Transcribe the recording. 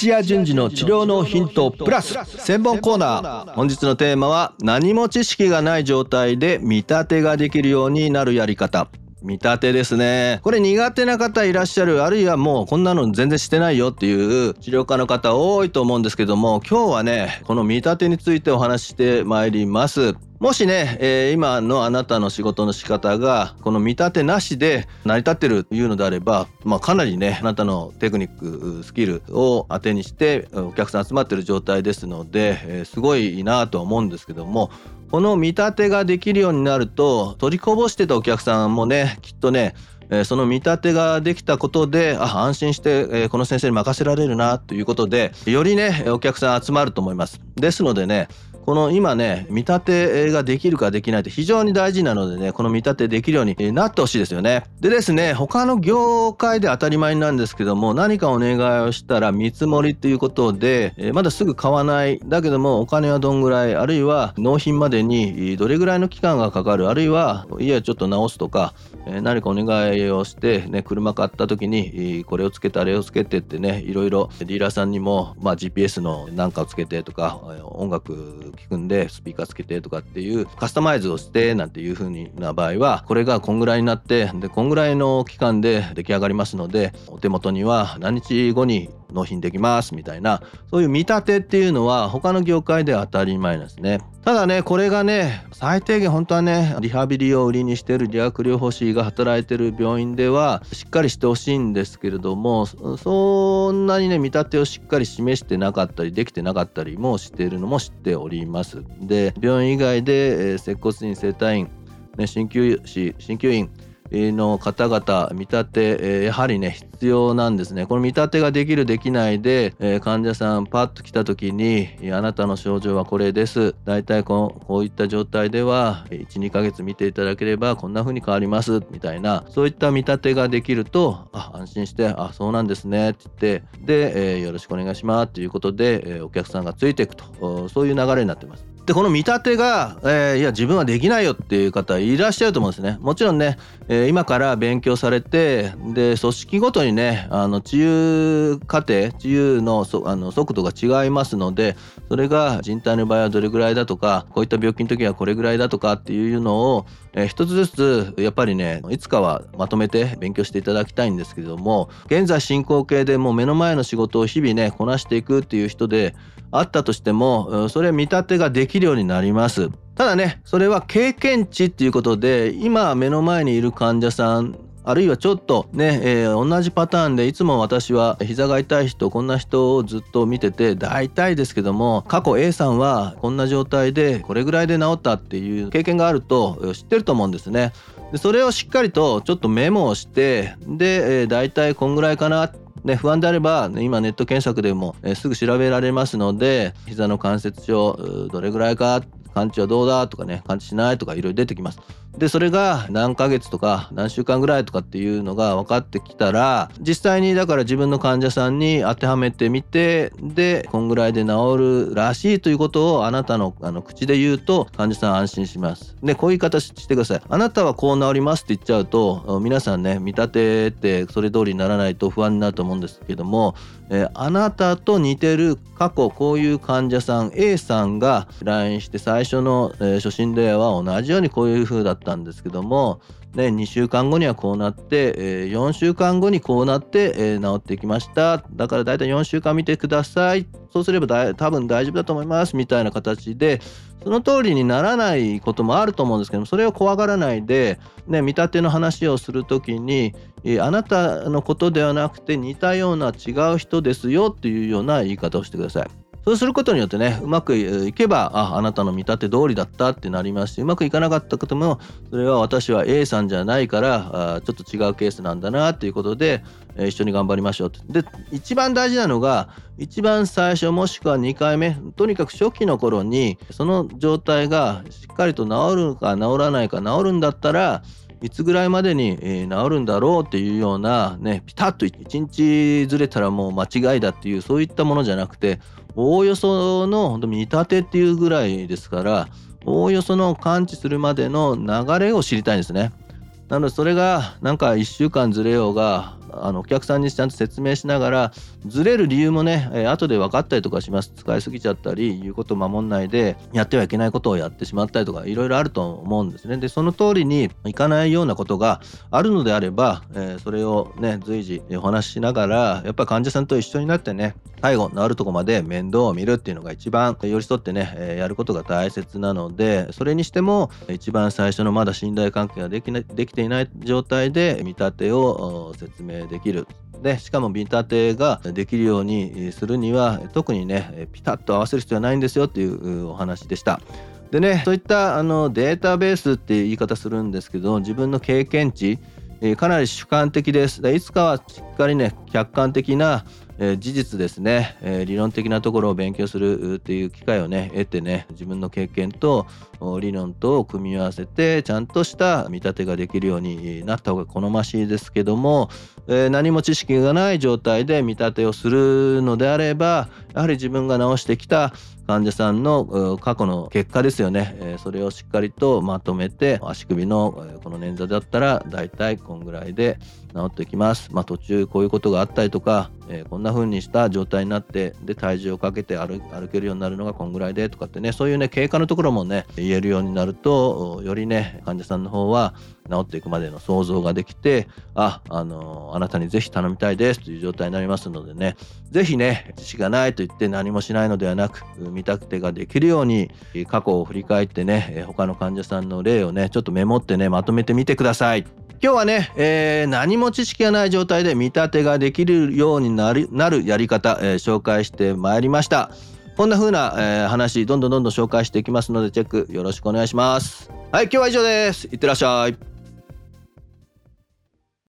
土屋順次の治療のヒントプラス専門コーナー。本日のテーマは何も知識がない状態で見立てができるようになるやり方。見立てですね。これ苦手な方いらっしゃるあるいはもうこんなの全然してないよっていう治療家の方多いと思うんですけども今日はねこの見立てについてお話ししてまいります。もしね、えー、今のあなたの仕事の仕方がこの見立てなしで成り立ってるというのであれば、まあ、かなりねあなたのテクニックスキルを当てにしてお客さん集まってる状態ですので、えー、すごいなとは思うんですけどもこの見立てができるようになると取りこぼしてたお客さんもねきっとねその見立てができたことであ安心して、この先生に任せられるなということでよりねお客さん集まると思います。ですのでねこの今ね見立てができるかできないって非常に大事なのでねこの見立てできるようになってほしいですよね。でですね他の業界で当たり前なんですけども何かお願いをしたら見積もりっていうことでまだすぐ買わない。だけどもお金はどんぐらいあるいは納品までにどれぐらいの期間がかかるあるいはいやちょっと直すとか何かお願いをしてね車買った時にこれをつけてあれをつけてってねいろいろディーラーさんにも、まあ、GPS のなんかをつけてとか音楽聞くんでスピーカーつけてとかっていうカスタマイズをしてなんていう風にな場合はこれがこんぐらいになってでこんぐらいの期間で出来上がりますのでお手元には何日後に納品できますみたいなそういう見立てっていうのは他の業界では当たり前なんですね。ただねこれがね最低限本当はねリハビリを売りにしてる理学療法士が働いてる病院ではしっかりしてほしいんですけれどもそんなにね見立てをしっかり示してなかったりできてなかったりもしているのも知っております。で病院以外で、え、接骨院整体院、ね、鍼灸師鍼灸院の方々見立てやはりね必要なんですね。この見立てができるできないで患者さんパッと来た時にあなたの症状はこれです。大体こうこういった状態では12ヶ月見ていただければこんな風に変わります。みたいなそういった見立てができるとあ安心してあそうなんですね。って言ってで、え、よろしくお願いします。ということで、お客さんがついていくと。そういう流れになってます。でこの見立てが、えー、いや自分はできないよっていう方いらっしゃると思うんですね。もちろんね、えー、今から勉強されてで組織ごとにねあの治癒過程治癒のそあの速度が違いますのでそれが人体の場合はどれぐらいだとかこういった病気の時はこれぐらいだとかっていうのを、えー、一つずつやっぱりねいつかはまとめて勉強していただきたいんですけれども現在進行形でもう目の前の仕事を日々ねこなしていくっていう人であったとしてもそれ見立てができるようになります。ただねそれは経験値っていうことで今目の前にいる患者さんあるいはちょっとね、えー、同じパターンでいつも私は膝が痛い人こんな人をずっと見てて大体ですけども過去 A さんはこんな状態でこれぐらいで治ったっていう経験があると知ってると思うんですね。でそれをしっかりとちょっとメモをしてで、えー、大体こんぐらいかなね、不安であれば、今ネット検索でも、えー、すぐ調べられますので膝の関節症どれぐらいか完治はどうだとかね完治しないとかいろいろ出てきますでそれが何ヶ月とか何週間ぐらいとかっていうのが分かってきたら実際にだから自分の患者さんに当てはめてみてでこんぐらいで治るらしいということをあなたのあの口で言うと患者さん安心します。でこういう言い方してください。あなたはこう治りますって言っちゃうと皆さんね見立ててそれ通りにならないと不安になると思うんですけども、えー、あなたと似てる過去こういう患者さん A さんが来院して最初の、えー、初診例は同じようにこういう風だった。たんですけども、ね、2週間後にはこうなって、えー、4週間後にこうなって、えー、治ってきました。だから大体4週間見てください。そうすればだ多分大丈夫だと思います。みたいな形でその通りにならないこともあると思うんですけどもそれを怖がらないで、ね、見立ての話をする時にえあなたのことではなくて似たような違う人ですよっていうような言い方をしてください。そうすることによってねうまくいけばああなたの見立て通りだったってなりますしうまくいかなかったこともそれは私は A さんじゃないからあちょっと違うケースなんだなっていうことで、えー、一緒に頑張りましょうで一番大事なのが一番最初もしくは2回目とにかく初期の頃にその状態がしっかりと治るか治らないか治るんだったらいつぐらいまでに、え治るんだろうっていうようなねピタッと1日ずれたらもう間違いだっていうそういったものじゃなくておおよその本当見立てっていうぐらいですからおおよその完治するまでの流れを知りたいんですね。なのでそれがなんか1週間ずれようがあのお客さんにちゃんと説明しながらずれる理由もね、えー、後で分かったりとかします。使いすぎちゃったり言うことを守んないでやってはいけないことをやってしまったりとかいろいろあると思うんですね。でその通りにいかないようなことがあるのであれば、えー、それをね随時お話ししながらやっぱり患者さんと一緒になってね最後治るとこまで面倒を見るっていうのが一番寄り添ってね、え、やることが大切なのでそれにしても一番最初のまだ信頼関係ができなできていない状態で見立てを説明できるでしかも見立てができるようにするには特にねピタッと合わせる必要はないんですよっていうお話でした。でねそういったあのデータベースっていう言い方するんですけど自分の経験値かなり主観的です。いつかはしっかりね客観的なえー、事実ですね、えー、理論的なところを勉強するっていう機会をね得てね自分の経験と理論と組み合わせてちゃんとした見立てができるようになった方が好ましいですけども、えー、何も知識がない状態で見立てをするのであればやはり自分が治してきた患者さんの過去の結果ですよね、えそれをしっかりとまとめて足首のこの捻挫だったらだいたいこんぐらいで治ってきます、まあ、途中こういうことがあったりとか、えこんな風にした状態になってで体重をかけて歩けるようになるのがこんぐらいでとかってねそういうね経過のところもね言えるようになるとよりね患者さんの方は治っていくまでの想像ができてああのあなたにぜひ頼みたいですという状態になりますのでねぜひね知識がないと言って何もしないのではなく見たくてができるように過去を振り返ってね他の患者さんの例をねちょっとメモってねまとめてみてください。今日はね、えー、何も知識がない状態で見立てができるようになるなるやり方、えー、紹介してまいりました。こんな風な、えー、話どんどんどんどん紹介していきますのでチェックよろしくお願いします。はい今日は以上です。いってらっしゃい。